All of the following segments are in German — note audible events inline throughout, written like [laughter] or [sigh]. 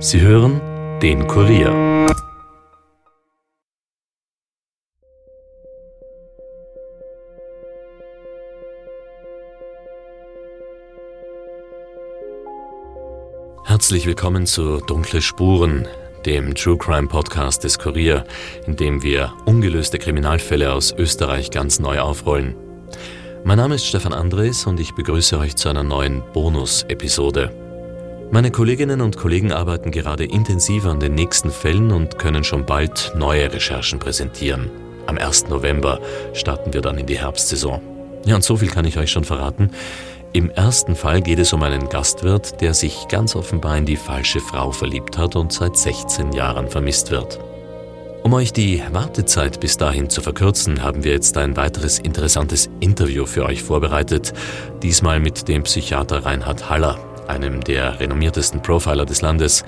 Sie hören den Kurier. Herzlich willkommen zu Dunkle Spuren, dem True Crime Podcast des Kurier, in dem wir ungelöste Kriminalfälle aus Österreich ganz neu aufrollen. Mein Name ist Stefan Andres und ich begrüße euch zu einer neuen Bonus-Episode. Meine Kolleginnen und Kollegen arbeiten gerade intensiv an den nächsten Fällen und können schon bald neue Recherchen präsentieren. Am 1. November starten wir dann in die Herbstsaison. Ja, und so viel kann ich euch schon verraten. Im ersten Fall geht es um einen Gastwirt, der sich ganz offenbar in die falsche Frau verliebt hat und seit 16 Jahren vermisst wird. Um euch die Wartezeit bis dahin zu verkürzen, haben wir jetzt ein weiteres interessantes Interview für euch vorbereitet, diesmal mit dem Psychiater Reinhard Haller, einem der renommiertesten Profiler des Landes.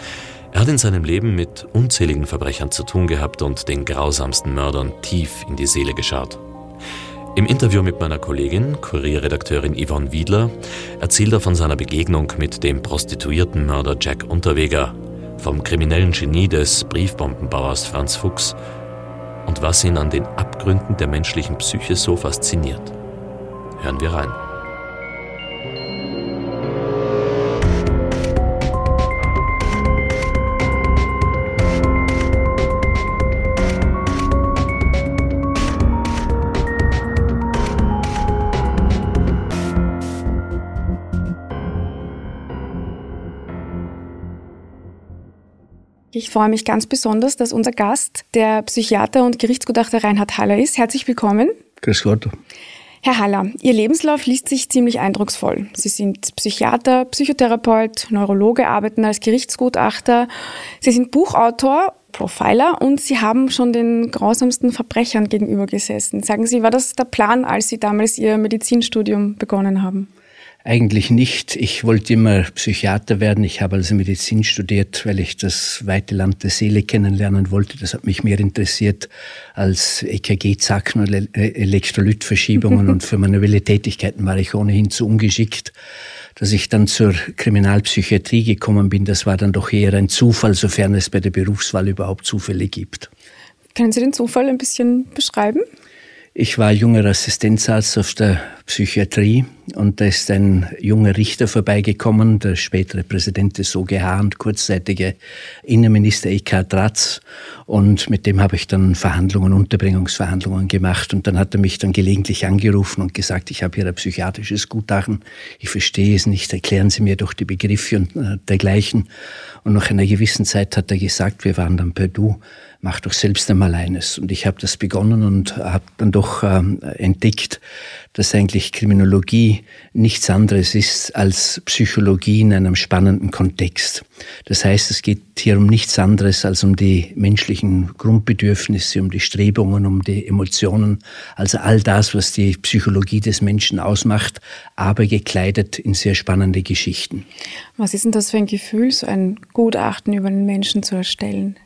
Er hat in seinem Leben mit unzähligen Verbrechern zu tun gehabt und den grausamsten Mördern tief in die Seele geschaut. Im Interview mit meiner Kollegin, Kurierredakteurin Yvonne Wiedler, erzählt er von seiner Begegnung mit dem Prostituiertenmörder Jack Unterweger, vom kriminellen Genie des Briefbombenbauers Franz Fuchs und was ihn an den Abgründen der menschlichen Psyche so fasziniert. Hören wir rein. Ich freue mich ganz besonders, dass unser Gast der Psychiater und Gerichtsgutachter Reinhard Haller ist. Herzlich willkommen. Grüß Gott. Herr Haller, Ihr Lebenslauf liest sich ziemlich eindrucksvoll. Sie sind Psychiater, Psychotherapeut, Neurologe, arbeiten als Gerichtsgutachter. Sie sind Buchautor, Profiler und Sie haben schon den grausamsten Verbrechern gegenüber gesessen. Sagen Sie, war das der Plan, als Sie damals Ihr Medizinstudium begonnen haben? Eigentlich nicht. Ich wollte immer Psychiater werden. Ich habe also Medizin studiert, weil ich das weite Land der Seele kennenlernen wollte. Das hat mich mehr interessiert als EKG-Zacken und Elektrolytverschiebungen. [laughs] und für manuelle Tätigkeiten war ich ohnehin zu ungeschickt. Dass ich dann zur Kriminalpsychiatrie gekommen bin, das war dann doch eher ein Zufall, sofern es bei der Berufswahl überhaupt Zufälle gibt. Können Sie den Zufall ein bisschen beschreiben? Ich war junger Assistenzarzt auf der Psychiatrie und da ist ein junger Richter vorbeigekommen, der spätere Präsident des OGH und kurzzeitige Innenminister Eckhard Ratz. Und mit dem habe ich dann Verhandlungen, Unterbringungsverhandlungen gemacht. Und dann hat er mich dann gelegentlich angerufen und gesagt, ich habe hier ein psychiatrisches Gutachten. Ich verstehe es nicht. Erklären Sie mir doch die Begriffe und äh, dergleichen. Und nach einer gewissen Zeit hat er gesagt, wir waren dann per Du mach doch selbst einmal eines. Und ich habe das begonnen und habe dann doch ähm, entdeckt, dass eigentlich Kriminologie nichts anderes ist als Psychologie in einem spannenden Kontext. Das heißt, es geht hier um nichts anderes als um die menschlichen Grundbedürfnisse, um die Strebungen, um die Emotionen, also all das, was die Psychologie des Menschen ausmacht, aber gekleidet in sehr spannende Geschichten. Was ist denn das für ein Gefühl, so ein Gutachten über den Menschen zu erstellen?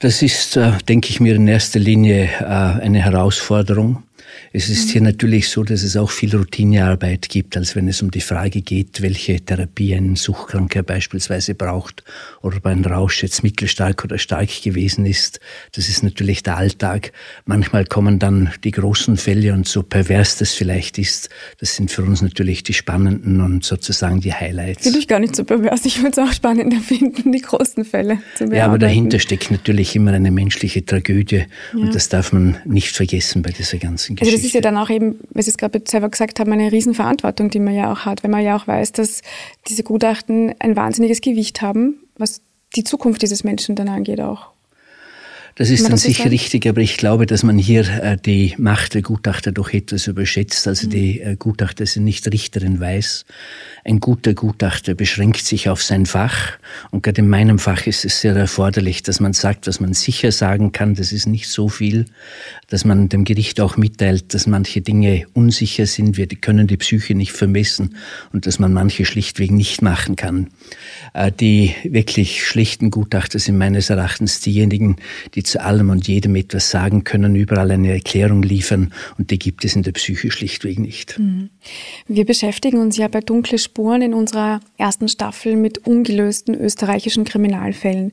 Das ist, äh, denke ich mir, in erster Linie äh, eine Herausforderung. Es ist hier natürlich so, dass es auch viel Routinearbeit gibt, als wenn es um die Frage geht, welche Therapie ein Suchtkranker beispielsweise braucht oder ob ein Rausch jetzt mittelstark oder stark gewesen ist. Das ist natürlich der Alltag. Manchmal kommen dann die großen Fälle und so pervers das vielleicht ist, das sind für uns natürlich die spannenden und sozusagen die Highlights. Finde ich gar nicht so pervers. Ich würde es auch spannend finden, die großen Fälle zu bearbeiten. Ja, aber dahinter steckt natürlich immer eine menschliche Tragödie ja. und das darf man nicht vergessen bei dieser ganzen Geschichte. Also das ist ja dann auch eben, Sie es gerade selber gesagt haben, eine Riesenverantwortung, die man ja auch hat, wenn man ja auch weiß, dass diese Gutachten ein wahnsinniges Gewicht haben, was die Zukunft dieses Menschen dann angeht auch. Das ist dann das sicher richtig, aber ich glaube, dass man hier äh, die Macht der Gutachter doch etwas überschätzt. Also mhm. die äh, Gutachter sind nicht Richter in Weiß. Ein guter Gutachter beschränkt sich auf sein Fach. Und gerade in meinem Fach ist es sehr erforderlich, dass man sagt, was man sicher sagen kann. Das ist nicht so viel, dass man dem Gericht auch mitteilt, dass manche Dinge unsicher sind. Wir können die Psyche nicht vermessen und dass man manche schlichtweg nicht machen kann. Äh, die wirklich schlechten Gutachter sind meines Erachtens diejenigen, die zu allem und jedem etwas sagen können, überall eine Erklärung liefern und die gibt es in der Psyche schlichtweg nicht. Mhm. Wir beschäftigen uns ja bei Dunkle Spuren in unserer ersten Staffel mit ungelösten österreichischen Kriminalfällen.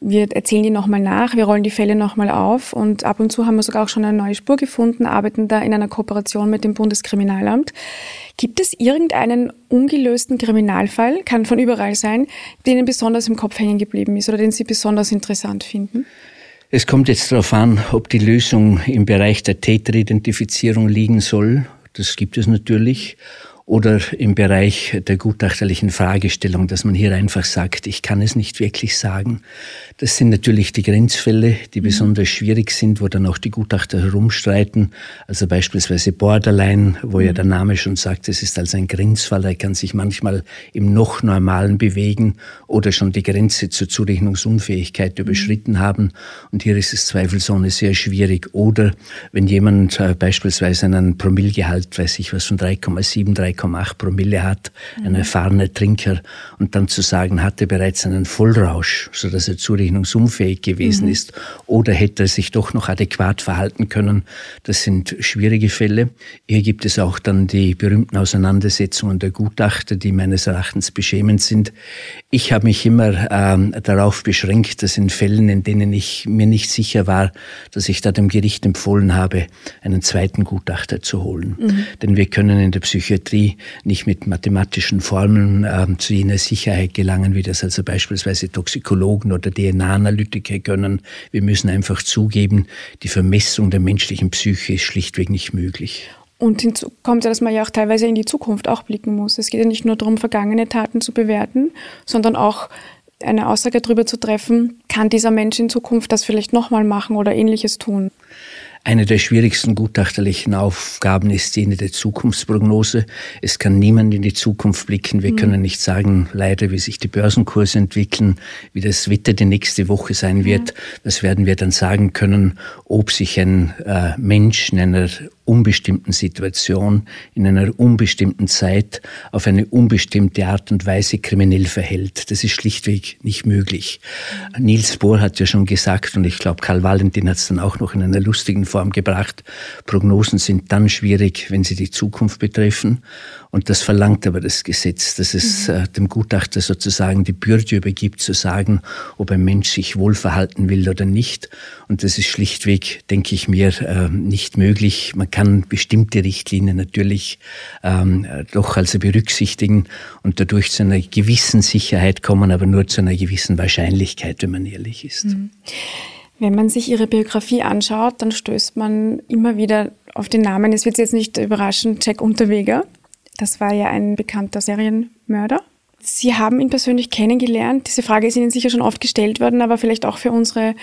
Wir erzählen die nochmal nach, wir rollen die Fälle nochmal auf und ab und zu haben wir sogar auch schon eine neue Spur gefunden, arbeiten da in einer Kooperation mit dem Bundeskriminalamt. Gibt es irgendeinen ungelösten Kriminalfall, kann von überall sein, der Ihnen besonders im Kopf hängen geblieben ist oder den Sie besonders interessant finden? Es kommt jetzt darauf an, ob die Lösung im Bereich der Täteridentifizierung liegen soll. Das gibt es natürlich oder im Bereich der gutachterlichen Fragestellung, dass man hier einfach sagt, ich kann es nicht wirklich sagen. Das sind natürlich die Grenzfälle, die mhm. besonders schwierig sind, wo dann auch die Gutachter herumstreiten. Also beispielsweise Borderline, wo mhm. ja der Name schon sagt, es ist also ein Grenzfall, er kann sich manchmal im noch Normalen bewegen oder schon die Grenze zur Zurechnungsunfähigkeit mhm. überschritten haben. Und hier ist es zweifelsohne sehr schwierig. Oder wenn jemand äh, beispielsweise einen Promillgehalt, weiß ich was, von 3,7, 3,8 Promille hat, ein erfahrener Trinker, und dann zu sagen, hatte bereits einen Vollrausch, so dass er zurechnungsunfähig gewesen mhm. ist, oder hätte er sich doch noch adäquat verhalten können. Das sind schwierige Fälle. Hier gibt es auch dann die berühmten Auseinandersetzungen der Gutachter, die meines Erachtens beschämend sind. Ich habe mich immer ähm, darauf beschränkt, dass in Fällen, in denen ich mir nicht sicher war, dass ich da dem Gericht empfohlen habe, einen zweiten Gutachter zu holen. Mhm. Denn wir können in der Psychiatrie nicht mit mathematischen Formeln ähm, zu jener Sicherheit gelangen, wie das also beispielsweise Toxikologen oder DNA-Analytiker können. Wir müssen einfach zugeben, die Vermessung der menschlichen Psyche ist schlichtweg nicht möglich. Und hinzu kommt ja, dass man ja auch teilweise in die Zukunft auch blicken muss. Es geht ja nicht nur darum, vergangene Taten zu bewerten, sondern auch eine Aussage darüber zu treffen, kann dieser Mensch in Zukunft das vielleicht nochmal machen oder ähnliches tun. Eine der schwierigsten gutachterlichen Aufgaben ist jene der Zukunftsprognose. Es kann niemand in die Zukunft blicken. Wir mhm. können nicht sagen, leider, wie sich die Börsenkurse entwickeln, wie das Wetter die nächste Woche sein wird. Mhm. Das werden wir dann sagen können, ob sich ein äh, Mensch in einer unbestimmten Situation, in einer unbestimmten Zeit, auf eine unbestimmte Art und Weise kriminell verhält. Das ist schlichtweg nicht möglich. Niels Bohr hat ja schon gesagt, und ich glaube, Karl Valentin hat es dann auch noch in einer lustigen Form gebracht, Prognosen sind dann schwierig, wenn sie die Zukunft betreffen. Und das verlangt aber das Gesetz, dass es mhm. äh, dem Gutachter sozusagen die Bürde übergibt, zu sagen, ob ein Mensch sich wohlverhalten will oder nicht. Und das ist schlichtweg, denke ich mir, äh, nicht möglich. Man kann bestimmte Richtlinien natürlich ähm, doch also berücksichtigen und dadurch zu einer gewissen Sicherheit kommen, aber nur zu einer gewissen Wahrscheinlichkeit, wenn man ehrlich ist. Mhm. Wenn man sich Ihre Biografie anschaut, dann stößt man immer wieder auf den Namen, es wird jetzt nicht überraschen, Jack Unterweger. Das war ja ein bekannter Serienmörder. Sie haben ihn persönlich kennengelernt. Diese Frage ist Ihnen sicher schon oft gestellt worden, aber vielleicht auch für unsere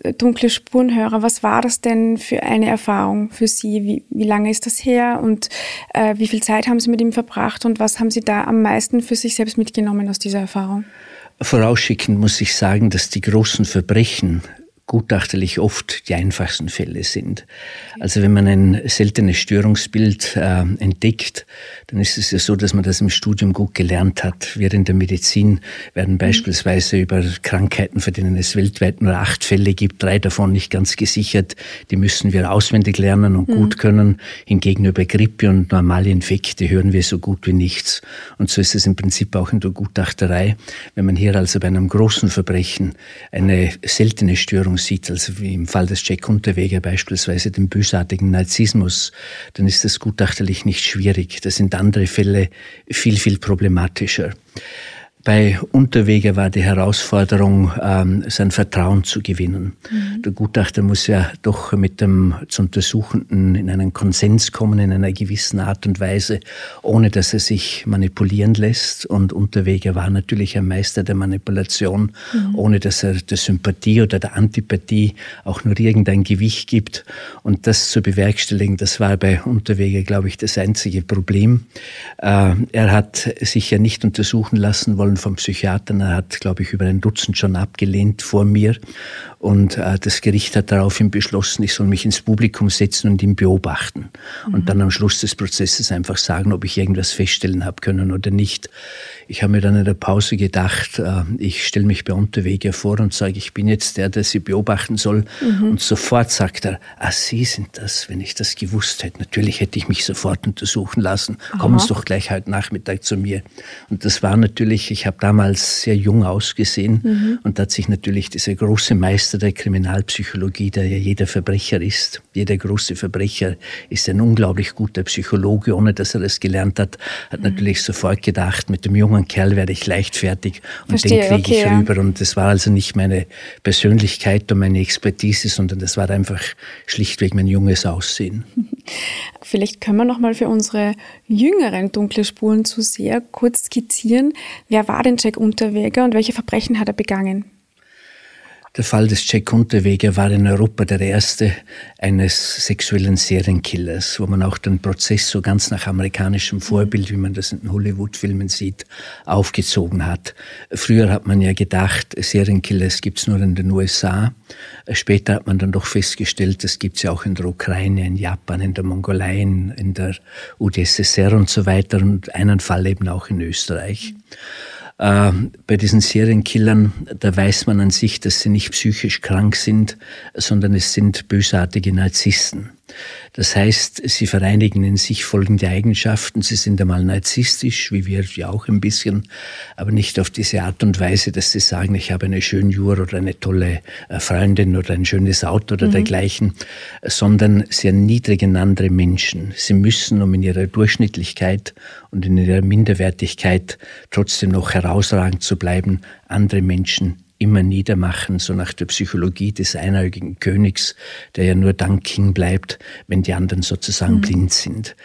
äh, dunkle Spurenhörer. Was war das denn für eine Erfahrung für Sie? Wie, wie lange ist das her und äh, wie viel Zeit haben Sie mit ihm verbracht und was haben Sie da am meisten für sich selbst mitgenommen aus dieser Erfahrung? Vorausschickend muss ich sagen, dass die großen Verbrechen gutachterlich oft die einfachsten Fälle sind. Also wenn man ein seltenes Störungsbild äh, entdeckt, dann ist es ja so, dass man das im Studium gut gelernt hat. Wir in der Medizin werden mhm. beispielsweise über Krankheiten, für denen es weltweit nur acht Fälle gibt, drei davon nicht ganz gesichert. Die müssen wir auswendig lernen und mhm. gut können. Hingegen über Grippe und normale Infekte hören wir so gut wie nichts. Und so ist es im Prinzip auch in der Gutachterei. Wenn man hier also bei einem großen Verbrechen eine seltene Störung Sieht, also wie im Fall des Jack Unterweger beispielsweise den bösartigen Narzissmus, dann ist das gutachterlich nicht schwierig. Das sind andere Fälle viel, viel problematischer. Bei Unterweger war die Herausforderung, ähm, sein Vertrauen zu gewinnen. Mhm. Der Gutachter muss ja doch mit dem zu Untersuchenden in einen Konsens kommen, in einer gewissen Art und Weise, ohne dass er sich manipulieren lässt. Und Unterweger war natürlich ein Meister der Manipulation, mhm. ohne dass er der Sympathie oder der Antipathie auch nur irgendein Gewicht gibt. Und das zu bewerkstelligen, das war bei Unterweger, glaube ich, das einzige Problem. Äh, er hat sich ja nicht untersuchen lassen wollen, Empfehlungen vom Psychiater. Er hat, glaube ich, über ein Dutzend schon abgelehnt vor mir. Und äh, das Gericht hat daraufhin beschlossen, ich soll mich ins Publikum setzen und ihn beobachten. Mhm. Und dann am Schluss des Prozesses einfach sagen, ob ich irgendwas feststellen habe können oder nicht. Ich habe mir dann in der Pause gedacht, äh, ich stelle mich bei Unterweger vor und sage, ich bin jetzt der, der Sie beobachten soll. Mhm. Und sofort sagt er, ah, Sie sind das, wenn ich das gewusst hätte. Natürlich hätte ich mich sofort untersuchen lassen. Aha. Kommen Sie doch gleich heute Nachmittag zu mir. Und das war natürlich, ich habe damals sehr jung ausgesehen mhm. und da hat sich natürlich dieser große Meister der Kriminalpsychologie, der ja jeder Verbrecher ist, jeder große Verbrecher ist ein unglaublich guter Psychologe, ohne dass er das gelernt hat, hat mhm. natürlich sofort gedacht, mit dem jungen Kerl werde ich leichtfertig und Verstehe, den kriege okay, ich rüber. Und das war also nicht meine Persönlichkeit und meine Expertise, sondern das war einfach schlichtweg mein junges Aussehen. [laughs] Vielleicht können wir noch mal für unsere jüngeren dunkle Spuren zu sehr kurz skizzieren. Wer war denn Jack Unterweger und welche Verbrechen hat er begangen? Der Fall des Jack Unterweger war in Europa der erste eines sexuellen Serienkillers, wo man auch den Prozess so ganz nach amerikanischem Vorbild, wie man das in Hollywood-Filmen sieht, aufgezogen hat. Früher hat man ja gedacht, Serienkillers gibt's nur in den USA. Später hat man dann doch festgestellt, das gibt's ja auch in der Ukraine, in Japan, in der Mongolei, in der UdSSR und so weiter und einen Fall eben auch in Österreich. Äh, bei diesen Serienkillern, da weiß man an sich, dass sie nicht psychisch krank sind, sondern es sind bösartige Narzissten. Das heißt, sie vereinigen in sich folgende Eigenschaften. Sie sind einmal narzisstisch, wie wir ja auch ein bisschen, aber nicht auf diese Art und Weise, dass sie sagen, ich habe eine schöne Uhr oder eine tolle äh, Freundin oder ein schönes Auto oder mhm. dergleichen, sondern sie erniedrigen andere Menschen. Sie müssen, um in ihrer Durchschnittlichkeit und in ihrer Minderwertigkeit trotzdem noch herausragend zu bleiben, andere Menschen immer niedermachen, so nach der Psychologie des einäugigen Königs, der ja nur dann King bleibt, wenn die anderen sozusagen mhm. blind sind.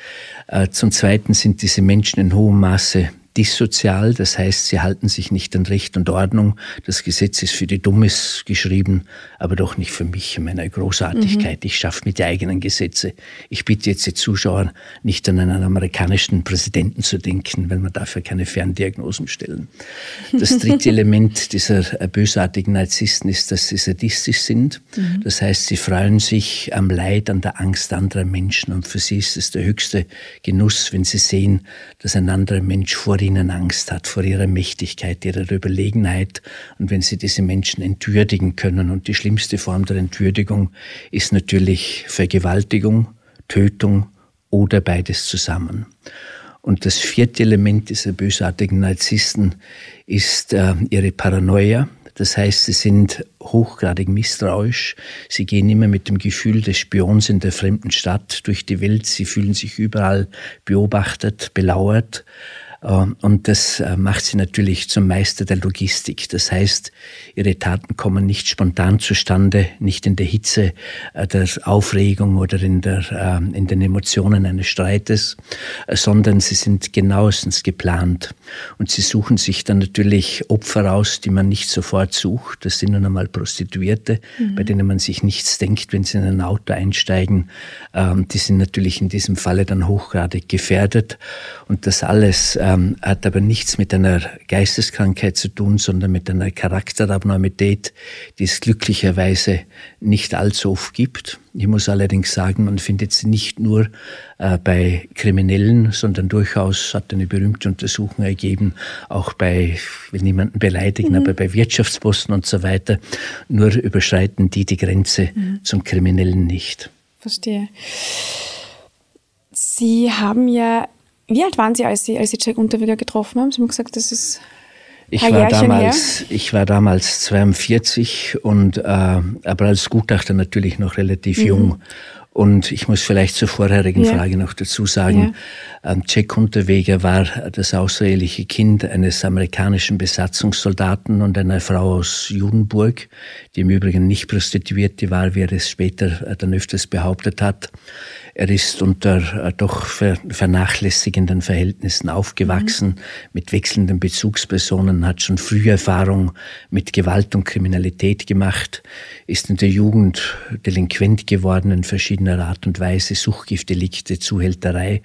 Äh, zum Zweiten sind diese Menschen in hohem Maße dissozial, das heißt, sie halten sich nicht an Recht und Ordnung. Das Gesetz ist für die Dummes geschrieben, aber doch nicht für mich in meiner Großartigkeit. Mhm. Ich schaffe die eigenen Gesetze. Ich bitte jetzt die Zuschauer, nicht an einen amerikanischen Präsidenten zu denken, weil man dafür keine Ferndiagnosen stellen. Das dritte [laughs] Element dieser bösartigen Narzissten ist, dass sie sadistisch sind. Mhm. Das heißt, sie freuen sich am Leid, an der Angst anderer Menschen und für sie ist es der höchste Genuss, wenn sie sehen, dass ein anderer Mensch vor vor ihnen Angst hat, vor ihrer Mächtigkeit, ihrer Überlegenheit. Und wenn sie diese Menschen entwürdigen können, und die schlimmste Form der Entwürdigung ist natürlich Vergewaltigung, Tötung oder beides zusammen. Und das vierte Element dieser bösartigen Narzissten ist äh, ihre Paranoia. Das heißt, sie sind hochgradig misstrauisch. Sie gehen immer mit dem Gefühl des Spions in der fremden Stadt durch die Welt. Sie fühlen sich überall beobachtet, belauert. Ähm, und das äh, macht sie natürlich zum Meister der Logistik. Das heißt, ihre Taten kommen nicht spontan zustande, nicht in der Hitze äh, der Aufregung oder in, der, ähm, in den Emotionen eines Streites, äh, sondern sie sind genauestens geplant. Und sie suchen sich dann natürlich Opfer aus, die man nicht sofort sucht. Das sind nun einmal Prostituierte, mhm. bei denen man sich nichts denkt, wenn sie in ein Auto einsteigen. Ähm, die sind natürlich in diesem Falle dann hochgradig gefährdet. Und das alles ähm, hat aber nichts mit einer Geisteskrankheit zu tun, sondern mit einer Charakterabnormität, die es glücklicherweise nicht allzu oft gibt. Ich muss allerdings sagen, man findet sie nicht nur äh, bei Kriminellen, sondern durchaus hat eine berühmte Untersuchung ergeben, auch bei, ich will niemanden beleidigen, mhm. aber bei Wirtschaftsposten und so weiter. Nur überschreiten die die Grenze mhm. zum Kriminellen nicht. Verstehe. Sie haben ja wie alt waren Sie, als Sie, als Sie Jack Unterweger getroffen haben? Sie haben gesagt, das ist ich war, damals, ich war damals 42 und äh, aber als Gutachter natürlich noch relativ mhm. jung. Und ich muss vielleicht zur vorherigen ja. Frage noch dazu sagen, ja. Ähm, Jack Unterweger war das außereheliche Kind eines amerikanischen Besatzungssoldaten und einer Frau aus Judenburg, die im Übrigen nicht Prostituierte war, wie er es später äh, dann öfters behauptet hat. Er ist unter äh, doch vernachlässigenden Verhältnissen aufgewachsen, mhm. mit wechselnden Bezugspersonen, hat schon früh Erfahrung mit Gewalt und Kriminalität gemacht, ist in der Jugend delinquent geworden in verschiedener Art und Weise, Suchtgiftdelikte, Zuhälterei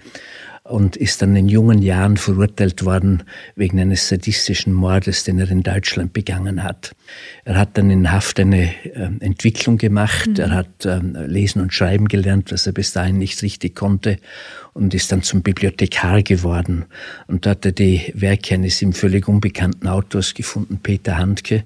und ist dann in jungen Jahren verurteilt worden wegen eines sadistischen Mordes, den er in Deutschland begangen hat. Er hat dann in Haft eine äh, Entwicklung gemacht. Mhm. Er hat äh, lesen und schreiben gelernt, was er bis dahin nicht richtig konnte und ist dann zum Bibliothekar geworden. Und da hat er die Werke eines ihm völlig unbekannten Autors gefunden, Peter Handke,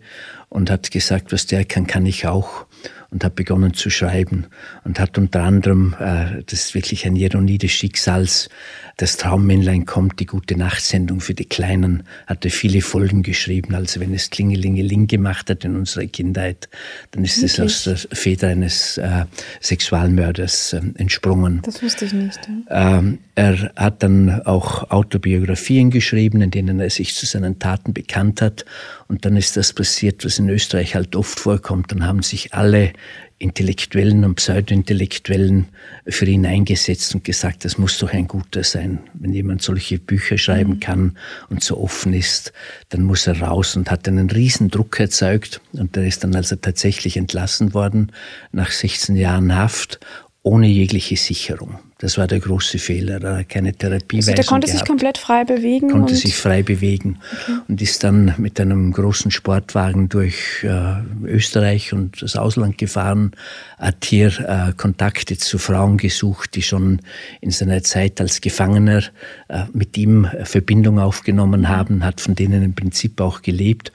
und hat gesagt, was der kann, kann ich auch und hat begonnen zu schreiben und hat unter anderem, äh, das ist wirklich eine Ironie des Schicksals, das Traummännlein kommt, die gute Nachtsendung für die Kleinen, hatte viele Folgen geschrieben. Also wenn es Klingelingeling gemacht hat in unserer Kindheit, dann ist es aus der Feder eines äh, Sexualmörders äh, entsprungen. Das wusste ich nicht. Ja. Ähm, er hat dann auch Autobiografien geschrieben, in denen er sich zu seinen Taten bekannt hat. Und dann ist das passiert, was in Österreich halt oft vorkommt. Dann haben sich alle Intellektuellen und Pseudointellektuellen für ihn eingesetzt und gesagt, das muss doch ein guter sein. Wenn jemand solche Bücher schreiben mhm. kann und so offen ist, dann muss er raus und hat einen riesen Druck erzeugt. Und er ist dann also tatsächlich entlassen worden nach 16 Jahren Haft ohne jegliche Sicherung. Das war der große Fehler. Er hat keine Therapie also Der konnte gehabt. sich komplett frei bewegen. Konnte sich frei bewegen okay. und ist dann mit einem großen Sportwagen durch äh, Österreich und das Ausland gefahren, hat hier äh, Kontakte zu Frauen gesucht, die schon in seiner Zeit als Gefangener äh, mit ihm Verbindung aufgenommen haben, hat von denen im Prinzip auch gelebt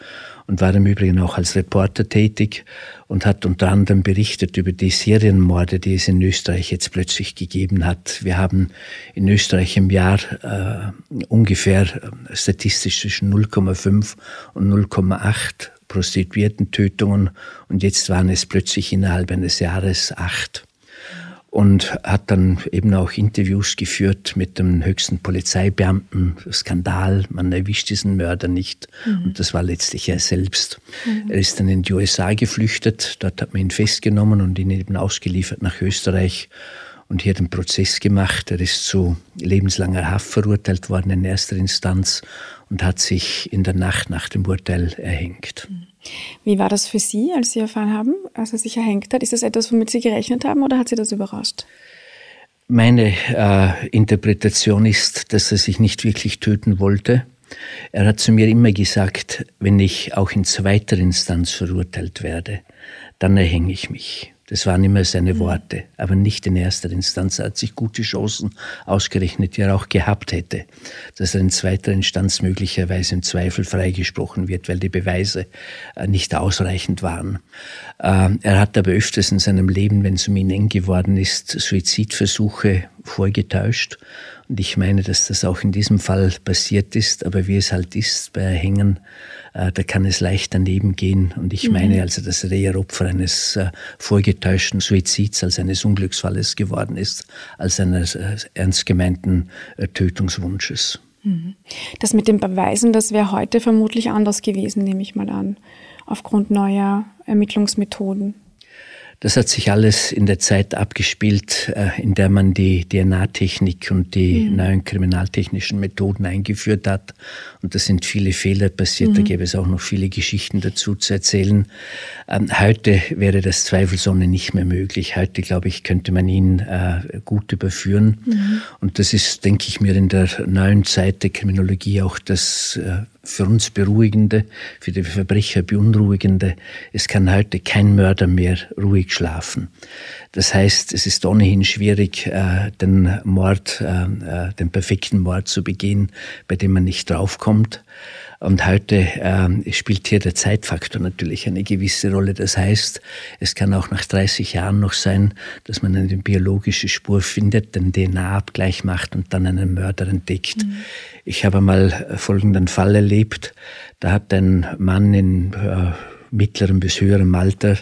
und war im Übrigen auch als Reporter tätig und hat unter anderem berichtet über die Serienmorde, die es in Österreich jetzt plötzlich gegeben hat. Wir haben in Österreich im Jahr äh, ungefähr äh, statistisch zwischen 0,5 und 0,8 Prostituierten-Tötungen und jetzt waren es plötzlich innerhalb eines Jahres acht und hat dann eben auch Interviews geführt mit dem höchsten Polizeibeamten. Skandal, man erwischt diesen Mörder nicht. Mhm. Und das war letztlich er selbst. Mhm. Er ist dann in die USA geflüchtet, dort hat man ihn festgenommen und ihn eben ausgeliefert nach Österreich und hier den Prozess gemacht. Er ist zu lebenslanger Haft verurteilt worden in erster Instanz und hat sich in der Nacht nach dem Urteil erhängt. Wie war das für Sie, als Sie erfahren haben, als er sich erhängt hat? Ist das etwas, womit Sie gerechnet haben oder hat Sie das überrascht? Meine äh, Interpretation ist, dass er sich nicht wirklich töten wollte. Er hat zu mir immer gesagt, wenn ich auch in zweiter Instanz verurteilt werde, dann erhänge ich mich. Das waren immer seine mhm. Worte, aber nicht in erster Instanz. Er hat sich gute Chancen ausgerechnet, die er auch gehabt hätte, dass er in zweiter Instanz möglicherweise im Zweifel freigesprochen wird, weil die Beweise äh, nicht ausreichend waren. Ähm, er hat aber öfters in seinem Leben, wenn es um ihn eng geworden ist, Suizidversuche vorgetäuscht. Und ich meine, dass das auch in diesem Fall passiert ist, aber wie es halt ist bei Erhängen, äh, da kann es leicht daneben gehen. Und ich mhm. meine also, dass er eher Opfer eines äh, vorgetäuschten Suizids als eines Unglücksfalles geworden ist, als eines äh, ernst gemeinten Tötungswunsches. Mhm. Das mit den Beweisen, das wäre heute vermutlich anders gewesen, nehme ich mal an, aufgrund neuer Ermittlungsmethoden. Das hat sich alles in der Zeit abgespielt, äh, in der man die DNA-Technik und die mhm. neuen kriminaltechnischen Methoden eingeführt hat. Und da sind viele Fehler passiert. Mhm. Da gäbe es auch noch viele Geschichten dazu zu erzählen. Ähm, heute wäre das zweifelsohne nicht mehr möglich. Heute, glaube ich, könnte man ihn äh, gut überführen. Mhm. Und das ist, denke ich mir, in der neuen Zeit der Kriminologie auch das äh, für uns beruhigende, für die Verbrecher beunruhigende. Es kann heute kein Mörder mehr ruhig schlafen. Das heißt, es ist ohnehin schwierig, äh, den Mord, äh, äh, den perfekten Mord zu begehen, bei dem man nicht draufkommt. Und heute äh, spielt hier der Zeitfaktor natürlich eine gewisse Rolle. Das heißt, es kann auch nach 30 Jahren noch sein, dass man eine biologische Spur findet, den DNA-Abgleich macht und dann einen Mörder entdeckt. Mhm. Ich habe mal folgenden Fall erlebt. Da hat ein Mann in äh, mittlerem bis höherem Alter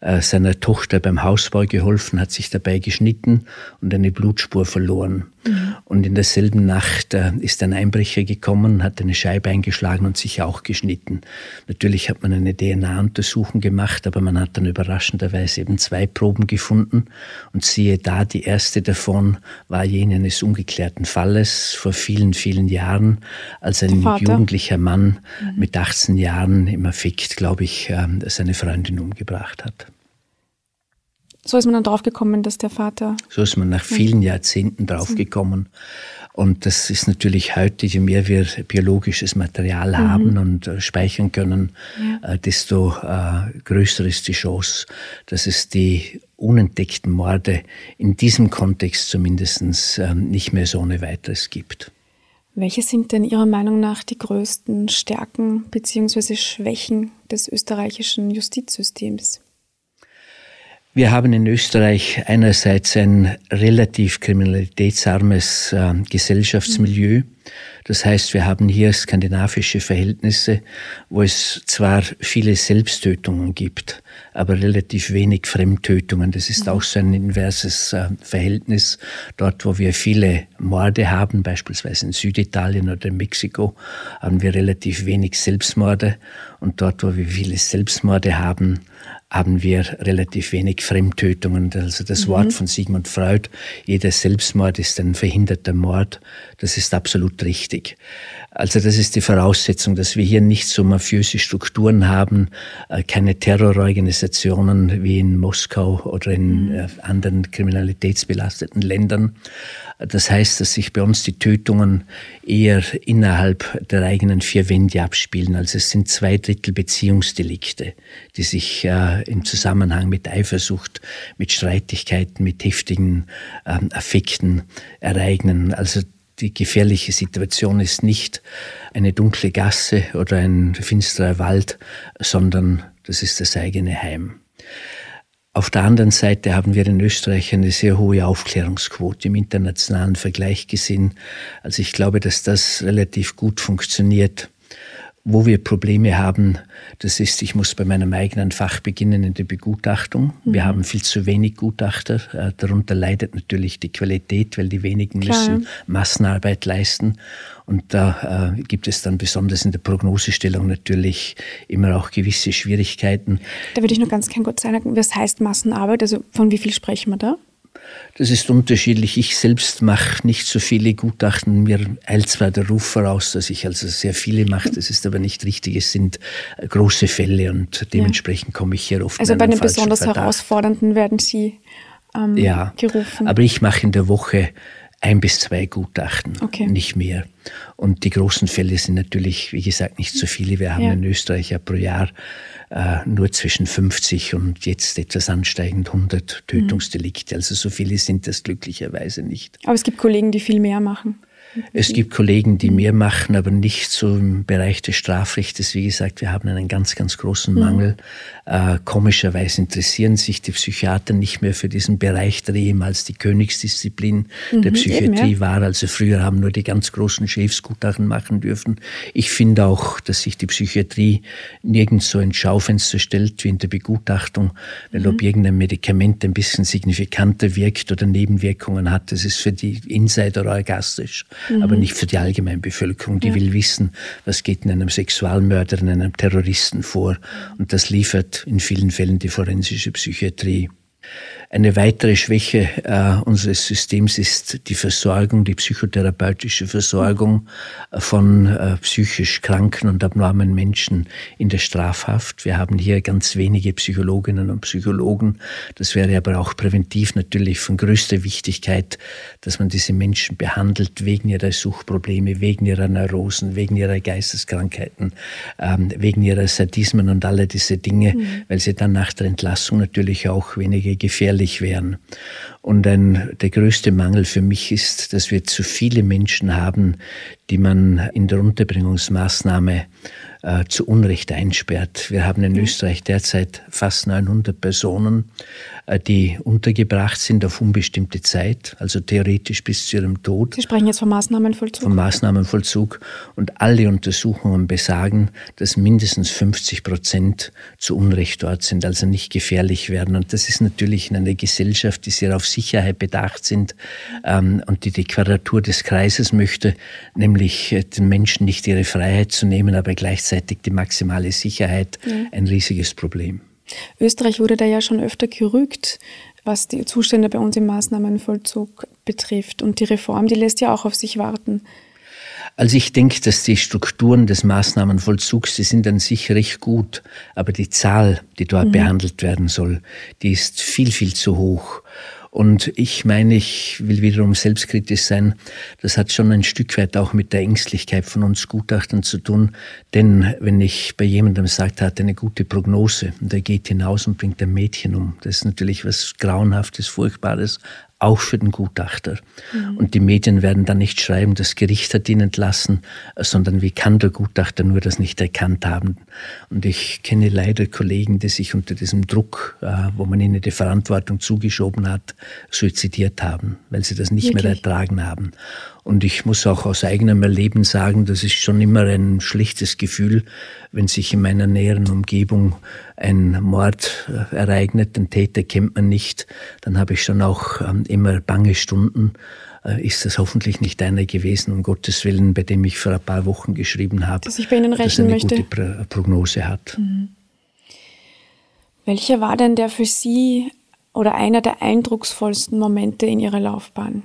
äh, seiner Tochter beim Hausbau geholfen, hat sich dabei geschnitten und eine Blutspur verloren. Mhm. Und in derselben Nacht äh, ist ein Einbrecher gekommen, hat eine Scheibe eingeschlagen und sich auch geschnitten. Natürlich hat man eine DNA-Untersuchung gemacht, aber man hat dann überraschenderweise eben zwei Proben gefunden. Und siehe da, die erste davon war jene eines ungeklärten Falles vor vielen, vielen Jahren, als ein jugendlicher Mann mhm. mit 18 Jahren im Affekt, glaube ich, äh, seine Freundin umgebracht hat. So ist man dann draufgekommen, dass der Vater. So ist man nach vielen Jahrzehnten draufgekommen. Und das ist natürlich heute, je mehr wir biologisches Material mhm. haben und äh, speichern können, ja. äh, desto äh, größer ist die Chance, dass es die unentdeckten Morde in diesem Kontext zumindest ähm, nicht mehr so ohne weiteres gibt. Welche sind denn Ihrer Meinung nach die größten Stärken bzw. Schwächen des österreichischen Justizsystems? Wir haben in Österreich einerseits ein relativ kriminalitätsarmes äh, Gesellschaftsmilieu. Das heißt, wir haben hier skandinavische Verhältnisse, wo es zwar viele Selbsttötungen gibt, aber relativ wenig Fremdtötungen. Das ist auch so ein inverses äh, Verhältnis. Dort, wo wir viele Morde haben, beispielsweise in Süditalien oder in Mexiko, haben wir relativ wenig Selbstmorde. Und dort, wo wir viele Selbstmorde haben, haben wir relativ wenig Fremdtötungen. Also das mhm. Wort von Sigmund Freud, jeder Selbstmord ist ein verhinderter Mord, das ist absolut richtig. Also das ist die Voraussetzung, dass wir hier nicht so mafiöse Strukturen haben, äh, keine Terrororganisationen wie in Moskau oder in mhm. Äh, anderen kriminalitätsbelasteten Ländern. Das heißt, dass sich bei uns die Tötungen eher innerhalb der eigenen vier Wände abspielen. Also es sind zwei Drittel Beziehungsdelikte, die sich äh, im Zusammenhang mit Eifersucht, mit Streitigkeiten, mit heftigen ähm, Affekten ereignen. Also die gefährliche Situation ist nicht eine dunkle Gasse oder ein finsterer Wald, sondern das ist das eigene Heim. Auf der anderen Seite haben wir in Österreich eine sehr hohe Aufklärungsquote im internationalen Vergleich gesehen. Also ich glaube, dass das relativ gut funktioniert. Wo wir Probleme haben, das ist, ich muss bei meinem eigenen Fach beginnen in der Begutachtung. Mhm. Wir haben viel zu wenig Gutachter. Äh, darunter leidet natürlich die Qualität, weil die wenigen Klar. müssen Massenarbeit leisten. Und da äh, gibt es dann besonders in der Prognosestellung natürlich immer auch gewisse Schwierigkeiten. Da würde ich nur ganz kurz sagen, was heißt Massenarbeit? Also von wie viel sprechen wir da? Das ist unterschiedlich. Ich selbst mache nicht so viele Gutachten. Mir eilt zwar der Ruf voraus, dass ich also sehr viele mache. Das ist aber nicht richtig. Es sind äh, große Fälle und dementsprechend ja. komme ich hier oft. Also bei den besonders Verdacht. herausfordernden werden Sie ähm, ja, gerufen. Aber ich mache in der Woche ein bis zwei Gutachten, okay. nicht mehr. Und die großen Fälle sind natürlich, wie gesagt, nicht so viele. Wir haben ja. in Österreich ja pro Jahr äh, nur zwischen 50 und jetzt etwas ansteigend 100 Tötungsdelikte. Also so viele sind das glücklicherweise nicht. Aber es gibt Kollegen, die viel mehr machen. Es gibt Kollegen, die mehr machen, aber nicht so im Bereich des Strafrechts. Wie gesagt, wir haben einen ganz, ganz großen Mangel. Mhm. Äh, komischerweise interessieren sich die Psychiater nicht mehr für diesen Bereich, der ehemals die Königsdisziplin mhm, der Psychiatrie eben, ja. war. Also früher haben nur die ganz großen Chefsgutachten machen dürfen. Ich finde auch, dass sich die Psychiatrie nirgends so ins Schaufenster stellt wie in der Begutachtung, weil mhm. ob irgendein Medikament ein bisschen signifikanter wirkt oder Nebenwirkungen hat, das ist für die Insider orgastisch mhm. aber nicht für die allgemeine Bevölkerung. Die ja. will wissen, was geht in einem Sexualmörder, in einem Terroristen vor. Und das liefert in vielen Fällen die forensische Psychiatrie. Eine weitere Schwäche äh, unseres Systems ist die Versorgung, die psychotherapeutische Versorgung von äh, psychisch kranken und abnormen Menschen in der Strafhaft. Wir haben hier ganz wenige Psychologinnen und Psychologen. Das wäre aber auch präventiv natürlich von größter Wichtigkeit, dass man diese Menschen behandelt wegen ihrer Suchtprobleme, wegen ihrer Neurosen, wegen ihrer Geisteskrankheiten, ähm, wegen ihrer Sadismen und alle diese Dinge, mhm. weil sie dann nach der Entlassung natürlich auch weniger gefährlich gefährlich wären. Und ein, der größte Mangel für mich ist, dass wir zu viele Menschen haben, die man in der Unterbringungsmaßnahme äh, zu Unrecht einsperrt. Wir haben in Österreich derzeit fast 900 Personen, äh, die untergebracht sind auf unbestimmte Zeit, also theoretisch bis zu ihrem Tod. Sie sprechen jetzt vom Maßnahmenvollzug? Vom Maßnahmenvollzug. Und alle Untersuchungen besagen, dass mindestens 50 Prozent zu Unrecht dort sind, also nicht gefährlich werden. Und das ist natürlich in einer Gesellschaft, die sehr auf Sicherheit bedacht sind ähm, und die die Quadratur des Kreises möchte, nämlich äh, den Menschen nicht ihre Freiheit zu nehmen, aber gleichzeitig die maximale Sicherheit, ja. ein riesiges Problem. Österreich wurde da ja schon öfter gerügt, was die Zustände bei uns im Maßnahmenvollzug betrifft. Und die Reform, die lässt ja auch auf sich warten. Also ich denke, dass die Strukturen des Maßnahmenvollzugs, die sind an sich recht gut, aber die Zahl, die dort mhm. behandelt werden soll, die ist viel, viel zu hoch. Und ich meine, ich will wiederum selbstkritisch sein, das hat schon ein Stück weit auch mit der Ängstlichkeit von uns Gutachtern zu tun. Denn wenn ich bei jemandem sagt, er hat eine gute Prognose und er geht hinaus und bringt ein Mädchen um, das ist natürlich was Grauenhaftes, Furchtbares, auch für den Gutachter. Mhm. Und die Medien werden dann nicht schreiben, das Gericht hat ihn entlassen, sondern wie kann der Gutachter nur das nicht erkannt haben. Und ich kenne leider Kollegen, die sich unter diesem Druck, äh, wo man ihnen die Verantwortung zugeschoben hat, suizidiert haben, weil sie das nicht Wirklich? mehr ertragen haben. Und ich muss auch aus eigenem Erleben sagen, das ist schon immer ein schlichtes Gefühl, wenn sich in meiner näheren Umgebung ein Mord äh, ereignet, den Täter kennt man nicht, dann habe ich schon auch ähm, immer bange Stunden. Äh, ist das hoffentlich nicht einer gewesen, um Gottes Willen, bei dem ich vor ein paar Wochen geschrieben habe, dass ich bei Ihnen rechnen dass eine möchte. gute Prognose hat. Mhm. Welcher war denn der für Sie oder einer der eindrucksvollsten Momente in Ihrer Laufbahn?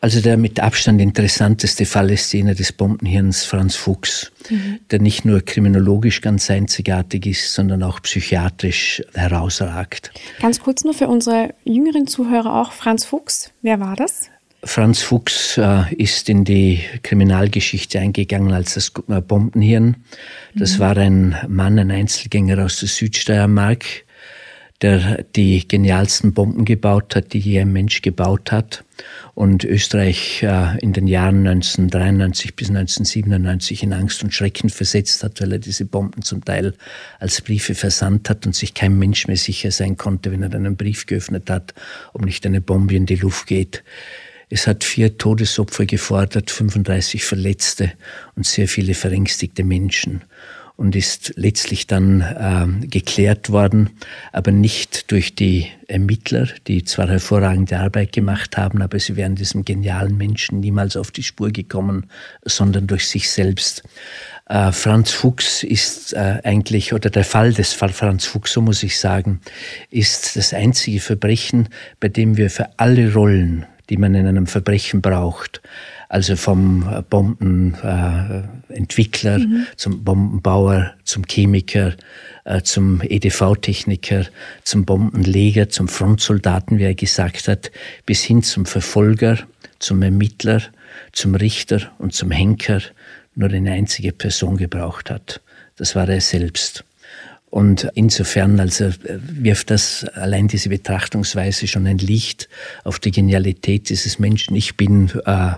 Also der mit Abstand interessanteste Fall ist jener des Bombenhirns Franz Fuchs, mhm. der nicht nur kriminologisch ganz einzigartig ist, sondern auch psychiatrisch herausragt. Ganz kurz nur für unsere jüngeren Zuhörer auch, Franz Fuchs, wer war das? Franz Fuchs äh, ist in die Kriminalgeschichte eingegangen als das Bombenhirn. Das mhm. war ein Mann, ein Einzelgänger aus der Südsteiermark, der die genialsten Bomben gebaut hat, die je ein Mensch gebaut hat und Österreich äh, in den Jahren 1993 bis 1997 in Angst und Schrecken versetzt hat, weil er diese Bomben zum Teil als Briefe versandt hat und sich kein Mensch mehr sicher sein konnte, wenn er einen Brief geöffnet hat, ob nicht eine Bombe in die Luft geht. Es hat vier Todesopfer gefordert, 35 Verletzte und sehr viele verängstigte Menschen und ist letztlich dann äh, geklärt worden, aber nicht durch die Ermittler, die zwar hervorragende Arbeit gemacht haben, aber sie wären diesem genialen Menschen niemals auf die Spur gekommen, sondern durch sich selbst. Äh, Franz Fuchs ist äh, eigentlich, oder der Fall des Fall Franz Fuchs, so muss ich sagen, ist das einzige Verbrechen, bei dem wir für alle Rollen, die man in einem Verbrechen braucht, also vom Bombenentwickler äh, mhm. zum Bombenbauer, zum Chemiker, äh, zum EDV-Techniker, zum Bombenleger, zum Frontsoldaten, wie er gesagt hat, bis hin zum Verfolger, zum Ermittler, zum Richter und zum Henker nur eine einzige Person gebraucht hat. Das war er selbst. Und insofern also wirft das allein diese Betrachtungsweise schon ein Licht auf die Genialität dieses Menschen. Ich bin äh,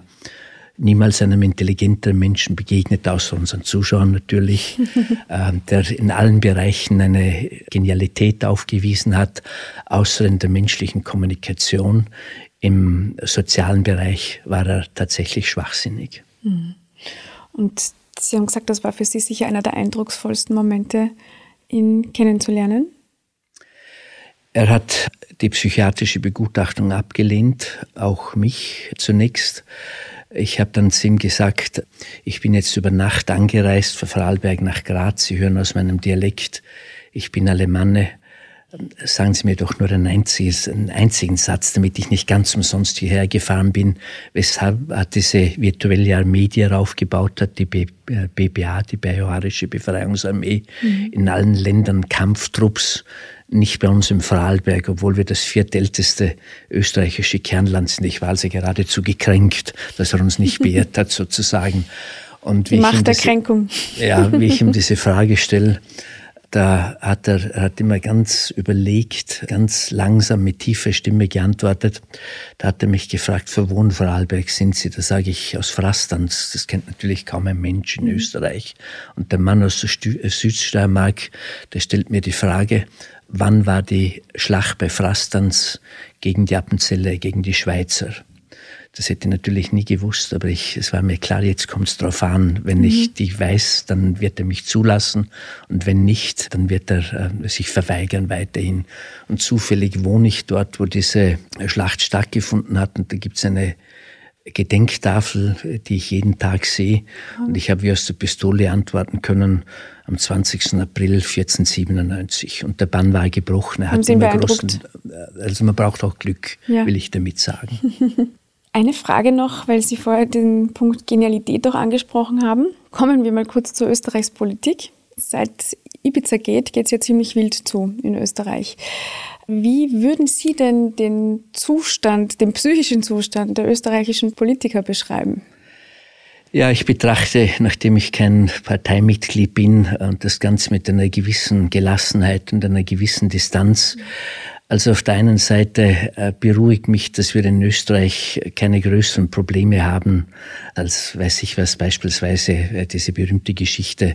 niemals einem intelligenteren Menschen begegnet, außer unseren Zuschauern natürlich, [laughs] äh, der in allen Bereichen eine Genialität aufgewiesen hat, außer in der menschlichen Kommunikation. Im sozialen Bereich war er tatsächlich schwachsinnig. Mhm. Und Sie haben gesagt, das war für Sie sicher einer der eindrucksvollsten Momente, ihn kennenzulernen. Er hat die psychiatrische Begutachtung abgelehnt, auch mich zunächst. Ich habe dann zu ihm gesagt, ich bin jetzt über Nacht angereist von Vorarlberg nach Graz. Sie hören aus meinem Dialekt, ich bin Alemanne. Sagen Sie mir doch nur ein einziges, einen einzigen Satz, damit ich nicht ganz umsonst hierher gefahren bin. Weshalb hat diese virtuelle Armee, die er aufgebaut hat, die BBA, äh, die Bajuarische Befreiungsarmee, mhm. in allen Ländern Kampftrupps, nicht bei uns im Vorarlberg, obwohl wir das viertälteste österreichische Kernland sind. Ich war also geradezu gekränkt, dass er uns nicht [laughs] beehrt hat, sozusagen. Und wie Macht der diese, Kränkung. Ja, wie ich ihm diese [laughs] Frage stelle, da hat er, hat immer ganz überlegt, ganz langsam mit tiefer Stimme geantwortet. Da hat er mich gefragt, für wo in Vorarlberg sind Sie? Da sage ich, aus Frastanz. Das kennt natürlich kaum ein Mensch in mhm. Österreich. Und der Mann aus der Südsteiermark, der stellt mir die Frage, wann war die Schlacht bei Frastans gegen die Appenzeller, gegen die Schweizer. Das hätte ich natürlich nie gewusst, aber ich, es war mir klar, jetzt kommt es darauf an. Wenn mhm. ich die weiß, dann wird er mich zulassen und wenn nicht, dann wird er äh, sich verweigern weiterhin. Und zufällig wohne ich dort, wo diese Schlacht stattgefunden hat und da gibt es eine Gedenktafel, die ich jeden Tag sehe. Und ich habe wie aus der Pistole antworten können am 20. April 1497. Und der Bann war gebrochen. Er hat immer großen, also man braucht auch Glück, ja. will ich damit sagen. [laughs] Eine Frage noch, weil Sie vorher den Punkt Genialität auch angesprochen haben. Kommen wir mal kurz zu Österreichs Politik. Seit Ibiza geht, geht es ja ziemlich wild zu in Österreich. Wie würden Sie denn den Zustand, den psychischen Zustand der österreichischen Politiker beschreiben? Ja, ich betrachte, nachdem ich kein Parteimitglied bin, das Ganze mit einer gewissen Gelassenheit und einer gewissen Distanz. Also auf der einen Seite äh, beruhigt mich, dass wir in Österreich keine größeren Probleme haben, als weiß ich was, beispielsweise äh, diese berühmte Geschichte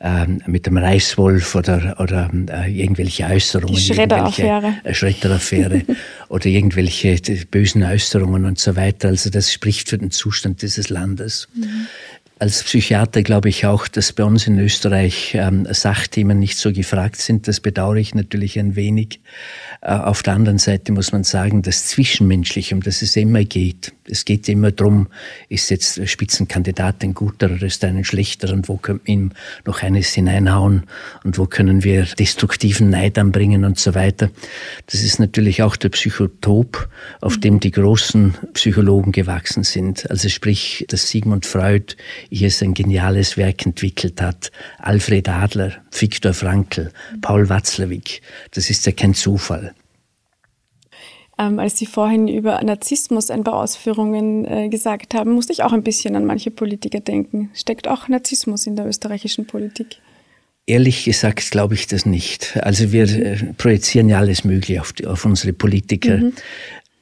ähm, mit dem Reichswolf oder, oder äh, irgendwelche Äußerungen. Die Schredderaffäre. Schredderaffäre [laughs] oder irgendwelche bösen Äußerungen und so weiter. Also das spricht für den Zustand dieses Landes. Mhm. Als Psychiater glaube ich auch, dass bei uns in Österreich ähm, Sachthemen nicht so gefragt sind. Das bedauere ich natürlich ein wenig. Äh, auf der anderen Seite muss man sagen, das Zwischenmenschliche, um das es immer geht, es geht immer darum, ist jetzt der Spitzenkandidat ein guter oder ist er ein schlechter und wo können wir ihm noch eines hineinhauen und wo können wir destruktiven Neid anbringen und so weiter. Das ist natürlich auch der Psychotop, auf dem die großen Psychologen gewachsen sind. Also sprich, dass Sigmund Freud hier ein geniales Werk entwickelt hat, Alfred Adler, Viktor Frankl, Paul Watzlawick. Das ist ja kein Zufall. Ähm, als Sie vorhin über Narzissmus ein paar Ausführungen äh, gesagt haben, musste ich auch ein bisschen an manche Politiker denken. Steckt auch Narzissmus in der österreichischen Politik? Ehrlich gesagt glaube ich das nicht. Also wir äh, projizieren ja alles Mögliche auf, die, auf unsere Politiker. Mhm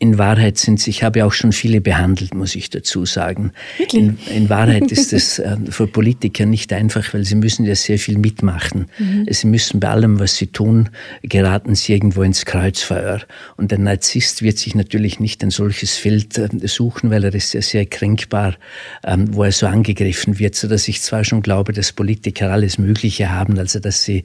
in Wahrheit sind sie, ich habe auch schon viele behandelt, muss ich dazu sagen. In, in, Wahrheit ist es äh, für Politiker nicht einfach, weil sie müssen ja sehr viel mitmachen. Mhm. Sie müssen bei allem, was sie tun, geraten sie irgendwo ins Kreuzfeuer. Und der Narzisst wird sich natürlich nicht ein solches Feld äh, suchen, weil er ist ja sehr kränkbar, ähm, wo er so angegriffen wird, so dass ich zwar schon glaube, dass Politiker alles Mögliche haben, also dass sie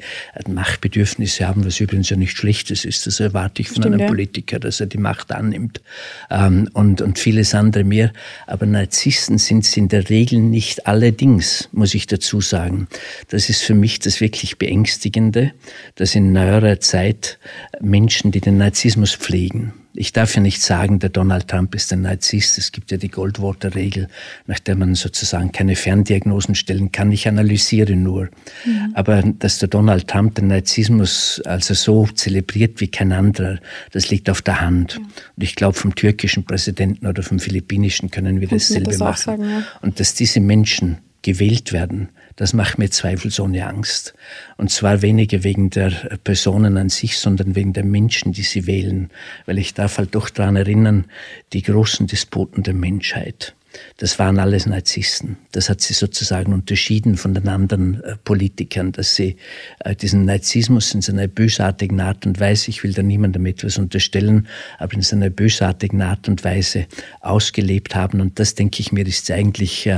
Machtbedürfnisse haben, was übrigens ja nicht Schlechtes ist. Das erwarte ich von Stimmt, einem ja. Politiker, dass er die Macht annimmt nimmt ähm, und, und vieles andere mehr. Aber Narzissten sind es in der Regel nicht allerdings, muss ich dazu sagen. Das ist für mich das wirklich Beängstigende, dass in neuerer Zeit Menschen, die den Narzissmus pflegen, ich darf ja nicht sagen, der Donald Trump ist ein Narzisst. Es gibt ja die Goldwater-Regel, nach der man sozusagen keine Ferndiagnosen stellen kann. Ich analysiere nur. Mhm. Aber dass der Donald Trump den Narzissmus also so zelebriert wie kein anderer, das liegt auf der Hand. Mhm. Und ich glaube, vom türkischen Präsidenten oder vom philippinischen können wir dasselbe das machen. Sagen, ja. Und dass diese Menschen gewählt werden, das macht mir zweifelsohne Angst. Und zwar weniger wegen der Personen an sich, sondern wegen der Menschen, die sie wählen. Weil ich darf halt doch daran erinnern, die großen Despoten der Menschheit das waren alles Narzissten. Das hat sie sozusagen unterschieden von den anderen äh, Politikern, dass sie äh, diesen Narzissmus in seiner bösartigen Art und Weise, ich will da niemandem etwas unterstellen, aber in seiner bösartigen Art und Weise ausgelebt haben. Und das, denke ich mir, ist eigentlich äh,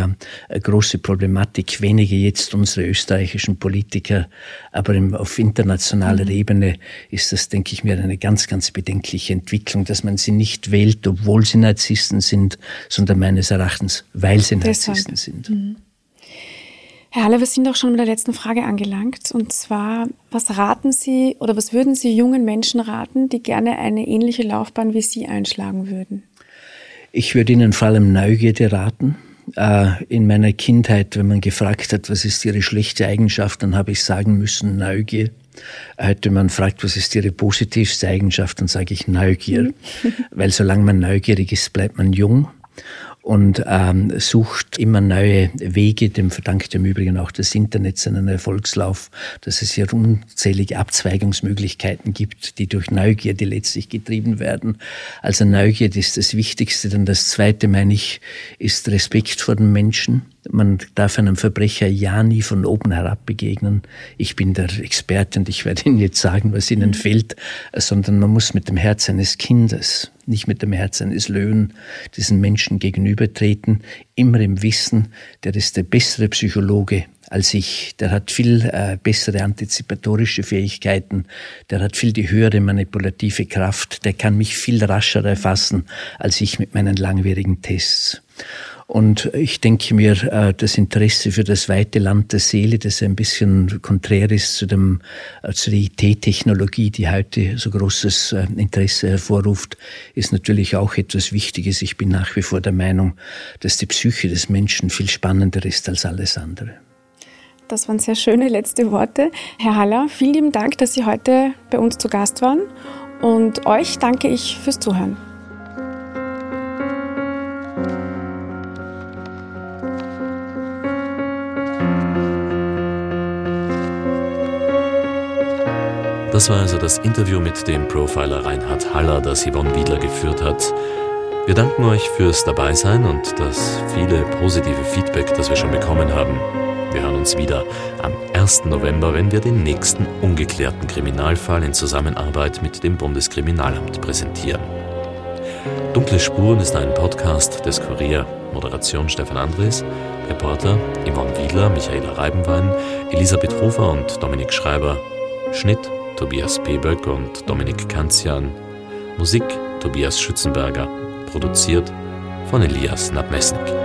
eine große Problematik. Weniger jetzt unsere österreichischen Politiker, aber im, auf internationaler mhm. Ebene ist das, denke ich mir, eine ganz, ganz bedenkliche Entwicklung, dass man sie nicht wählt, obwohl sie Narzissten sind, sondern meines Erachtens Erachtens, weil sie Narzissten sind. Mhm. Herr Halle, wir sind auch schon mit der letzten Frage angelangt. Und zwar, was raten Sie oder was würden Sie jungen Menschen raten, die gerne eine ähnliche Laufbahn wie Sie einschlagen würden? Ich würde Ihnen vor allem Neugierde raten. Äh, in meiner Kindheit, wenn man gefragt hat, was ist Ihre schlechte Eigenschaft, dann habe ich sagen müssen, Neugier. Heute man fragt, was ist Ihre positivste Eigenschaft, dann sage ich Neugier. Mhm. [laughs] Weil solange man neugierig ist, bleibt man jung und ähm, sucht immer neue Wege. Dem verdankt im Übrigen auch das Internet seinen Erfolgslauf, dass es hier unzählige Abzweigungsmöglichkeiten gibt, die durch Neugierde letztlich getrieben werden. Also Neugierde ist das Wichtigste. Dann das Zweite, meine ich, ist Respekt vor den Menschen man darf einem Verbrecher ja nie von oben herab begegnen. Ich bin der Experte und ich werde [laughs] Ihnen jetzt sagen, was Ihnen mhm. fehlt, sondern man muss mit dem Herz eines Kindes, nicht mit dem Herz eines Löwen, diesen Menschen gegenübertreten, immer im Wissen, der ist der bessere Psychologe als ich. Der hat viel äh, bessere antizipatorische Fähigkeiten, der hat viel die höhere manipulative Kraft, der kann mich viel rascher erfassen als ich mit meinen langwierigen Tests. Und ich denke mir, äh, das Interesse für das weite Land der Seele, das ein bisschen konträr ist zu, dem, äh, zu der IT-Technologie, die heute so großes äh, Interesse hervorruft, ist natürlich auch etwas Wichtiges. Ich bin nach wie vor der Meinung, dass die Psyche des Menschen viel spannender ist als alles andere. Das waren sehr schöne letzte Worte. Herr Haller, vielen lieben Dank, dass Sie heute bei uns zu Gast waren. Und euch danke ich fürs Zuhören. Das war also das Interview mit dem Profiler Reinhard Haller, das Yvonne Wiedler geführt hat. Wir danken euch fürs Dabeisein und das viele positive Feedback, das wir schon bekommen haben. Wir hören uns wieder am 1. November, wenn wir den nächsten ungeklärten Kriminalfall in Zusammenarbeit mit dem Bundeskriminalamt präsentieren. Dunkle Spuren ist ein Podcast des Kurier. Moderation Stefan Andres, Reporter Yvonne Wiedler, Michaela Reibenwein, Elisabeth Hofer und Dominik Schreiber. Schnitt Tobias Peböck und Dominik Kanzian. Musik Tobias Schützenberger. Produziert von Elias Nabmesnik.